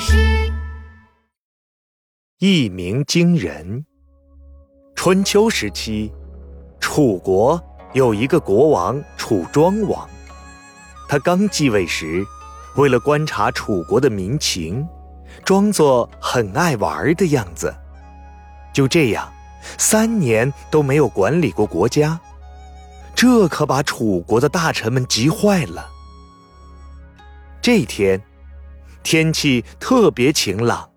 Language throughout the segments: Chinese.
事。一鸣惊人。春秋时期，楚国有一个国王楚庄王，他刚继位时，为了观察楚国的民情，装作很爱玩的样子，就这样，三年都没有管理过国家，这可把楚国的大臣们急坏了。这天，天气特别晴朗，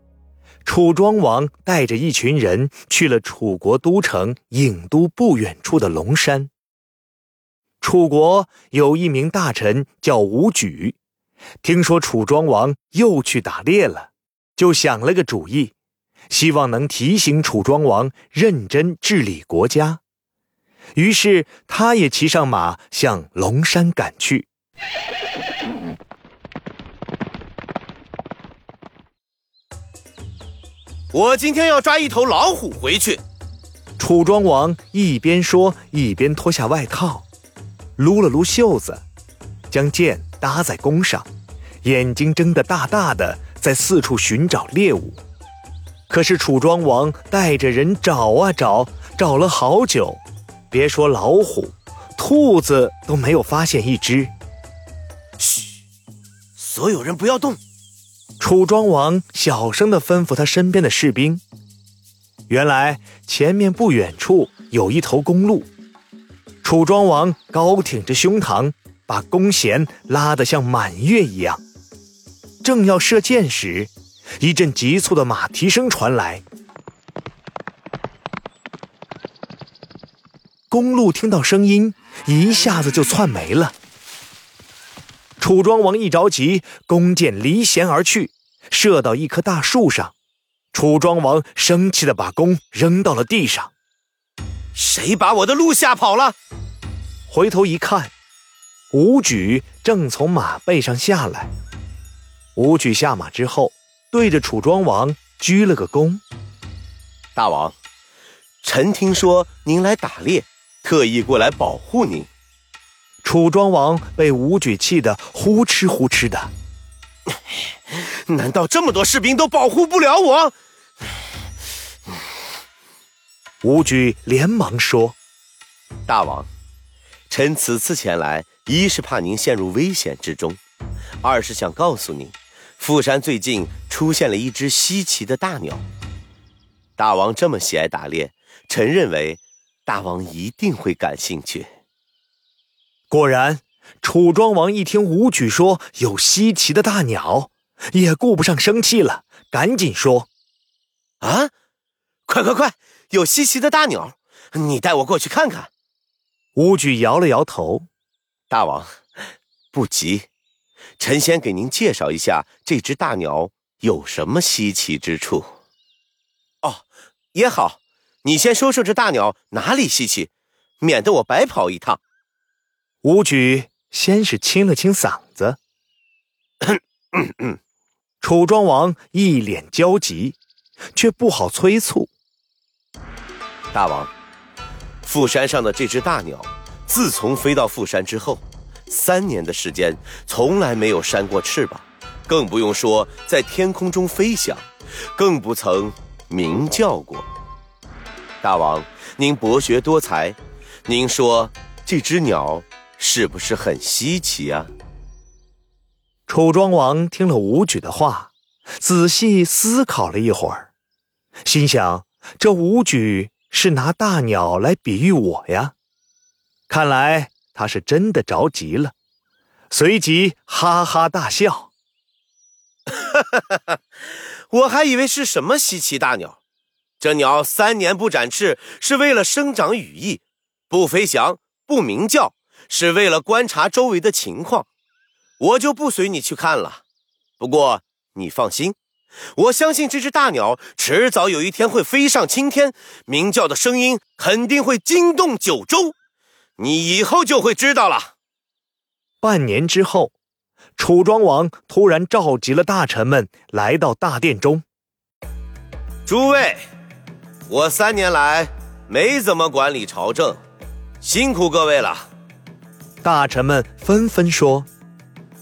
楚庄王带着一群人去了楚国都城郢都不远处的龙山。楚国有一名大臣叫伍举，听说楚庄王又去打猎了，就想了个主意，希望能提醒楚庄王认真治理国家。于是，他也骑上马向龙山赶去。我今天要抓一头老虎回去。楚庄王一边说，一边脱下外套，撸了撸袖子，将剑搭在弓上，眼睛睁得大大的，在四处寻找猎物。可是楚庄王带着人找啊找，找了好久，别说老虎，兔子都没有发现一只。嘘，所有人不要动。楚庄王小声的吩咐他身边的士兵：“原来前面不远处有一头公鹿。”楚庄王高挺着胸膛，把弓弦拉得像满月一样，正要射箭时，一阵急促的马蹄声传来。公鹿听到声音，一下子就窜没了。楚庄王一着急，弓箭离弦而去，射到一棵大树上。楚庄王生气的把弓扔到了地上。谁把我的鹿吓跑了？回头一看，武举正从马背上下来。武举下马之后，对着楚庄王鞠了个躬：“大王，臣听说您来打猎，特意过来保护您。”楚庄王被武举气得呼哧呼哧的。难道这么多士兵都保护不了我？武举连忙说：“大王，臣此次前来，一是怕您陷入危险之中，二是想告诉您，富山最近出现了一只稀奇的大鸟。大王这么喜爱打猎，臣认为大王一定会感兴趣。”果然，楚庄王一听武举说有稀奇的大鸟，也顾不上生气了，赶紧说：“啊，快快快，有稀奇的大鸟，你带我过去看看。”武举摇了摇头：“大王，不急，臣先给您介绍一下这只大鸟有什么稀奇之处。”哦，也好，你先说说这大鸟哪里稀奇，免得我白跑一趟。伍举先是清了清嗓子，楚庄王一脸焦急，却不好催促。大王，富山上的这只大鸟，自从飞到富山之后，三年的时间从来没有扇过翅膀，更不用说在天空中飞翔，更不曾鸣叫过。大王，您博学多才，您说这只鸟？是不是很稀奇啊？楚庄王听了武举的话，仔细思考了一会儿，心想：这武举是拿大鸟来比喻我呀？看来他是真的着急了，随即哈哈大笑：“哈哈哈！我还以为是什么稀奇大鸟，这鸟三年不展翅，是为了生长羽翼，不飞翔，不鸣叫。”是为了观察周围的情况，我就不随你去看了。不过你放心，我相信这只大鸟迟早有一天会飞上青天，鸣叫的声音肯定会惊动九州。你以后就会知道了。半年之后，楚庄王突然召集了大臣们来到大殿中。诸位，我三年来没怎么管理朝政，辛苦各位了。大臣们纷纷说：“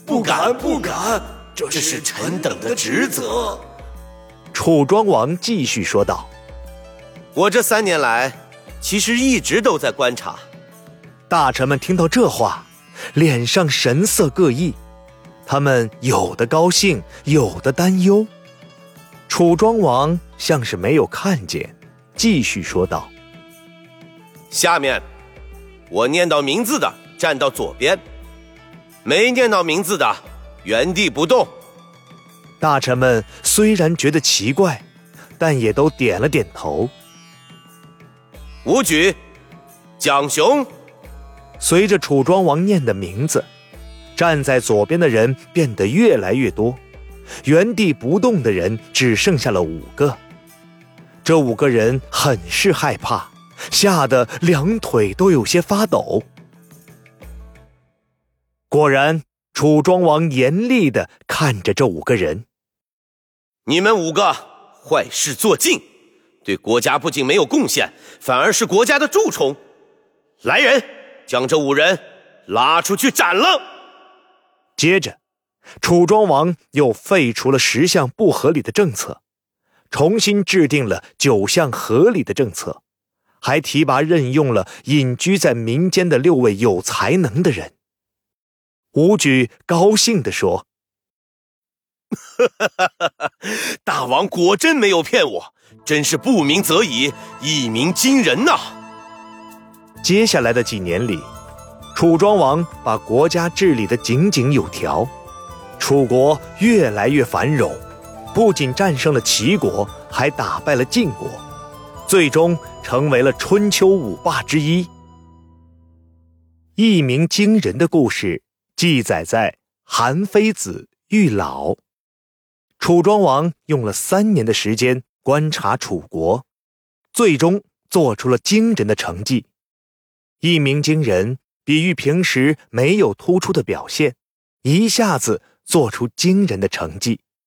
不敢，不敢！这是臣等的职责。楚庄王继续说道：“我这三年来，其实一直都在观察。”大臣们听到这话，脸上神色各异，他们有的高兴，有的担忧。楚庄王像是没有看见，继续说道：“下面，我念到名字的站到左边，没念到名字的原地不动。”大臣们虽然觉得奇怪，但也都点了点头。武举，蒋雄。随着楚庄王念的名字，站在左边的人变得越来越多。原地不动的人只剩下了五个，这五个人很是害怕，吓得两腿都有些发抖。果然，楚庄王严厉的看着这五个人：“你们五个坏事做尽，对国家不仅没有贡献，反而是国家的蛀虫。来人，将这五人拉出去斩了。”接着。楚庄王又废除了十项不合理的政策，重新制定了九项合理的政策，还提拔任用了隐居在民间的六位有才能的人。武举高兴地说：“ 大王果真没有骗我，真是不鸣则已，一鸣惊人呐！”接下来的几年里，楚庄王把国家治理得井井有条。楚国越来越繁荣，不仅战胜了齐国，还打败了晋国，最终成为了春秋五霸之一。一鸣惊人的故事记载在《韩非子·御老》。楚庄王用了三年的时间观察楚国，最终做出了惊人的成绩。一鸣惊人，比喻平时没有突出的表现，一下子。做出惊人的成绩。